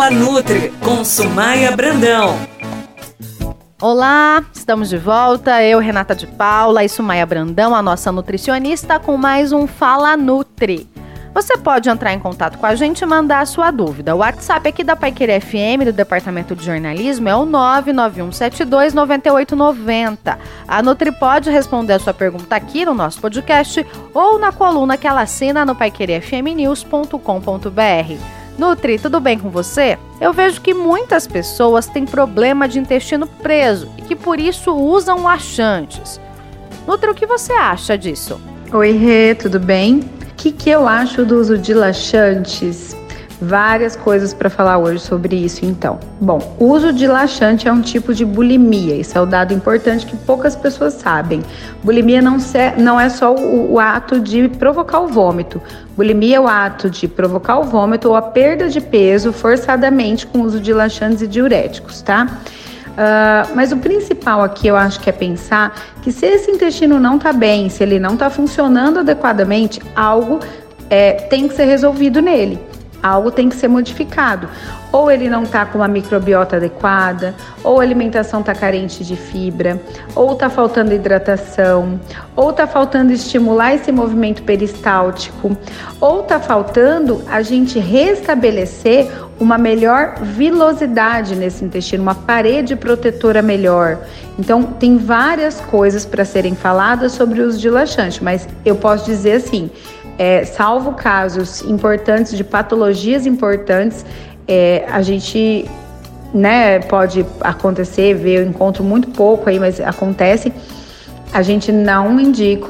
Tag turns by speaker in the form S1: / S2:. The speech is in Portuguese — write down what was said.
S1: Fala Nutri com Sumaia Brandão.
S2: Olá, estamos de volta. Eu, Renata de Paula e Sumaia Brandão, a nossa nutricionista, com mais um Fala Nutri. Você pode entrar em contato com a gente e mandar a sua dúvida. O WhatsApp aqui da Paiqueira FM, do Departamento de Jornalismo, é o 991729890. A Nutri pode responder a sua pergunta aqui no nosso podcast ou na coluna que ela assina no paiquerefmnews.com.br. Nutri, tudo bem com você? Eu vejo que muitas pessoas têm problema de intestino preso e que por isso usam laxantes. Nutri, o que você acha disso?
S3: Oi, Rê, tudo bem? O que, que eu acho do uso de laxantes? Várias coisas para falar hoje sobre isso, então. Bom, o uso de laxante é um tipo de bulimia, isso é um dado importante que poucas pessoas sabem. Bulimia não, não é só o, o ato de provocar o vômito. Bulimia é o ato de provocar o vômito ou a perda de peso forçadamente com o uso de laxantes e diuréticos, tá? Uh, mas o principal aqui eu acho que é pensar que se esse intestino não está bem, se ele não está funcionando adequadamente, algo é, tem que ser resolvido nele algo tem que ser modificado. Ou ele não está com uma microbiota adequada, ou a alimentação está carente de fibra, ou está faltando hidratação, ou está faltando estimular esse movimento peristáltico, ou está faltando a gente restabelecer uma melhor vilosidade nesse intestino, uma parede protetora melhor. Então, tem várias coisas para serem faladas sobre o uso de laxante, mas eu posso dizer assim é, salvo casos importantes de patologias importantes, é, a gente né, pode acontecer, ver, eu encontro muito pouco aí, mas acontece. A gente não indica